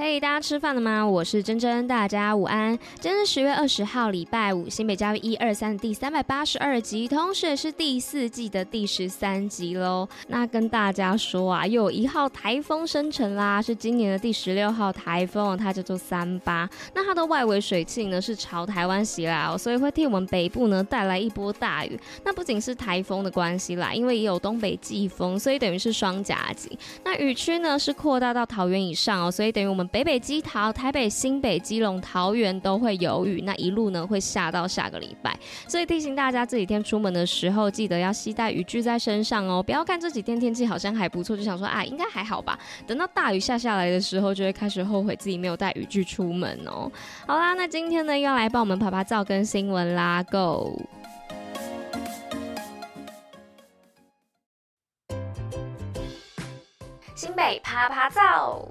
嘿大家吃饭了吗？我是珍珍，大家午安。今天是十月二十号，礼拜五，新北教育一二三的第三百八十二集，同时也是第四季的第十三集喽。那跟大家说啊，又有一号台风生成啦，是今年的第十六号台风，它叫做三八。那它的外围水汽呢是朝台湾袭来哦，所以会替我们北部呢带来一波大雨。那不仅是台风的关系啦，因为也有东北季风，所以等于是双夹击。那雨区呢是扩大到桃园以上哦，所以等于我们。北北基桃、台北、新北、基隆、桃园都会有雨，那一路呢会下到下个礼拜，所以提醒大家这几天出门的时候，记得要携带雨具在身上哦。不要看这几天天气好像还不错，就想说啊应该还好吧，等到大雨下下来的时候，就会开始后悔自己没有带雨具出门哦。好啦，那今天呢要来帮我们拍拍照跟新闻啦，Go！新北趴趴造。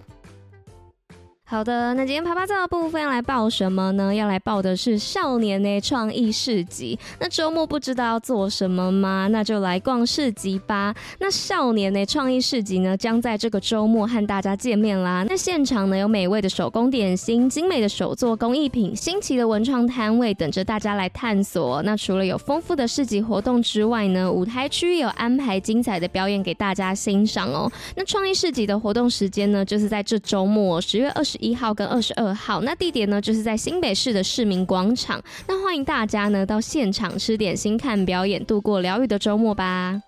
好的，那今天啪啪造的部分要来报什么呢？要来报的是少年的创意市集。那周末不知道要做什么吗？那就来逛市集吧。那少年的创意市集呢，将在这个周末和大家见面啦。那现场呢，有美味的手工点心、精美的手作工艺品、新奇的文创摊位等着大家来探索。那除了有丰富的市集活动之外呢，舞台区也有安排精彩的表演给大家欣赏哦。那创意市集的活动时间呢，就是在这周末十月二十一号跟二十二号，那地点呢，就是在新北市的市民广场。那欢迎大家呢到现场吃点心、看表演，度过疗愈的周末吧。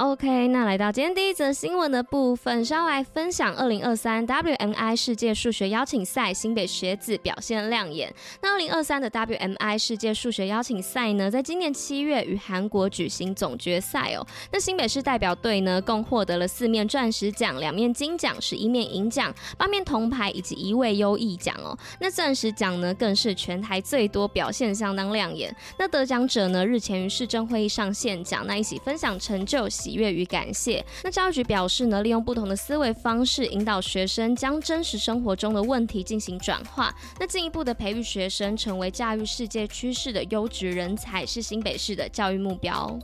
OK，那来到今天第一则新闻的部分，稍来分享二零二三 WMI 世界数学邀请赛新北学子表现亮眼。那二零二三的 WMI 世界数学邀请赛呢，在今年七月与韩国举行总决赛哦。那新北市代表队呢，共获得了四面钻石奖、两面金奖、十一面银奖、八面铜牌以及一位优异奖哦。那钻石奖呢，更是全台最多，表现相当亮眼。那得奖者呢，日前于市政会议上献奖，那一起分享成就喜。喜悦与感谢。那教育局表示呢，利用不同的思维方式，引导学生将真实生活中的问题进行转化，那进一步的培育学生成为驾驭世界趋势的优质人才，是新北市的教育目标。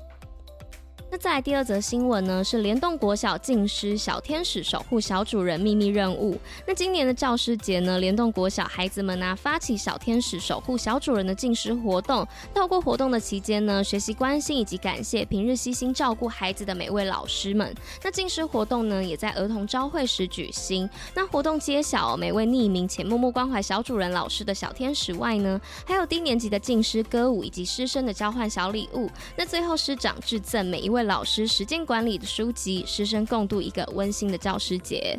那再来第二则新闻呢，是联动国小敬师小天使守护小主人秘密任务。那今年的教师节呢，联动国小孩子们呢、发起小天使守护小主人的敬师活动，透过活动的期间呢，学习关心以及感谢平日悉心照顾孩子的每位老师们。那敬师活动呢，也在儿童朝会时举行。那活动揭晓每位匿名且默默关怀小主人老师的小天使外呢，还有低年级的敬师歌舞以及师生的交换小礼物。那最后师长致赠每一位。老师时间管理的书籍，师生共度一个温馨的教师节。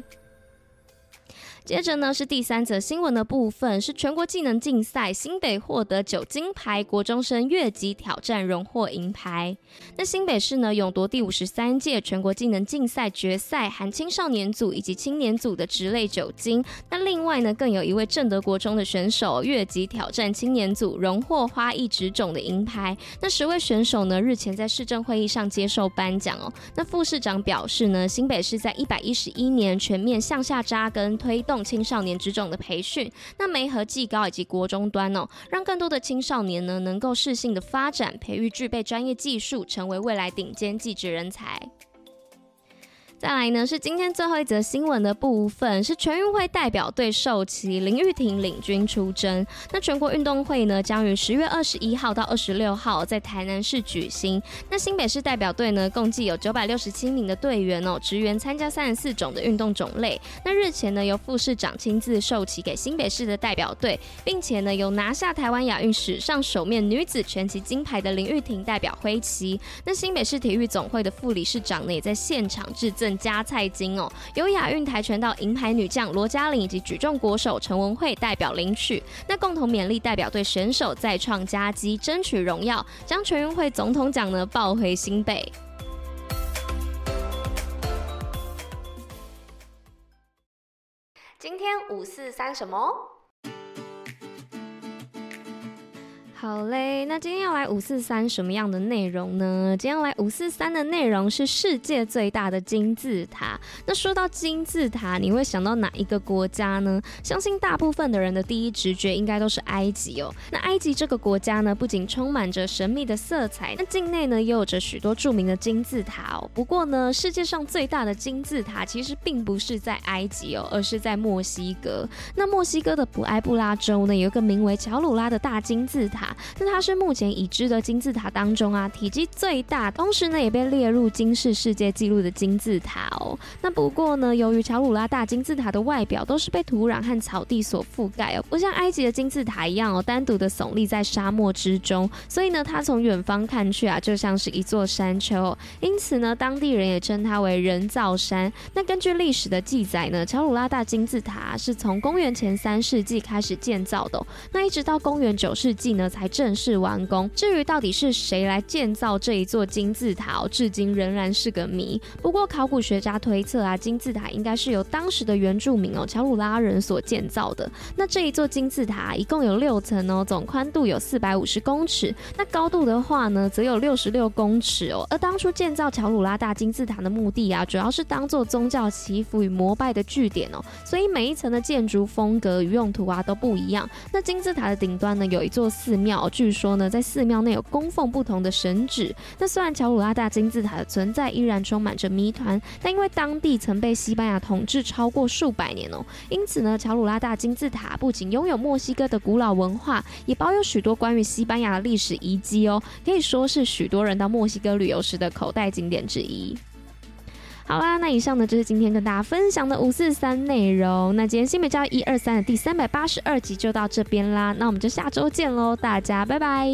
接着呢，是第三则新闻的部分，是全国技能竞赛，新北获得九金牌，国中生越级挑战荣获银牌。那新北市呢，勇夺第五十三届全国技能竞赛决赛，含青少年组以及青年组的职类九金。那另外呢，更有一位正德国中的选手越级挑战青年组，荣获花艺植种的银牌。那十位选手呢，日前在市政会议上接受颁奖哦。那副市长表示呢，新北市在一百一十一年全面向下扎根推动。青少年职种的培训，那媒合技高以及国中端哦，让更多的青少年呢能够适性的发展，培育具备专业技术，成为未来顶尖技职人才。再来呢，是今天最后一则新闻的部分，是全运会代表队授旗，林玉婷领军出征。那全国运动会呢，将于十月二十一号到二十六号在台南市举行。那新北市代表队呢，共计有九百六十七名的队员哦，职员参加三十四种的运动种类。那日前呢，由副市长亲自授旗给新北市的代表队，并且呢，由拿下台湾亚运史上首面女子拳击金牌的林玉婷代表挥旗。那新北市体育总会的副理事长呢，也在现场致赠。加菜金哦，由亚运跆拳道银牌女将罗嘉玲以及举重国手陈文慧代表领取，那共同勉励代表队选手再创佳绩，争取荣耀，将全运会总统奖呢抱回新北。今天五四三什么？好嘞，那今天要来五四三什么样的内容呢？今天要来五四三的内容是世界最大的金字塔。那说到金字塔，你会想到哪一个国家呢？相信大部分的人的第一直觉应该都是埃及哦。那埃及这个国家呢，不仅充满着神秘的色彩，那境内呢也有着许多著名的金字塔哦。不过呢，世界上最大的金字塔其实并不是在埃及哦，而是在墨西哥。那墨西哥的普埃布拉州呢，有一个名为乔鲁拉的大金字塔。那它是目前已知的金字塔当中啊，体积最大，同时呢也被列入金氏世界纪录的金字塔哦。那不过呢，由于乔鲁拉大金字塔的外表都是被土壤和草地所覆盖哦，不像埃及的金字塔一样哦，单独的耸立在沙漠之中，所以呢，它从远方看去啊，就像是一座山丘。因此呢，当地人也称它为人造山。那根据历史的记载呢，乔鲁拉大金字塔是从公元前三世纪开始建造的，那一直到公元九世纪呢。才正式完工。至于到底是谁来建造这一座金字塔，哦，至今仍然是个谜。不过考古学家推测啊，金字塔应该是由当时的原住民哦，乔鲁拉人所建造的。那这一座金字塔一共有六层哦，总宽度有四百五十公尺，那高度的话呢，则有六十六公尺哦。而当初建造乔鲁拉大金字塔的目的啊，主要是当做宗教祈福与膜拜的据点哦，所以每一层的建筑风格与用途啊都不一样。那金字塔的顶端呢，有一座寺庙。庙据说呢，在寺庙内有供奉不同的神祇。那虽然乔鲁拉大金字塔的存在依然充满着谜团，但因为当地曾被西班牙统治超过数百年哦，因此呢，乔鲁拉大金字塔不仅拥有墨西哥的古老文化，也保有许多关于西班牙的历史遗迹哦，可以说是许多人到墨西哥旅游时的口袋景点之一。好啦，那以上呢就是今天跟大家分享的五四三内容。那今天新美教一二三的第三百八十二集就到这边啦，那我们就下周见喽，大家拜拜。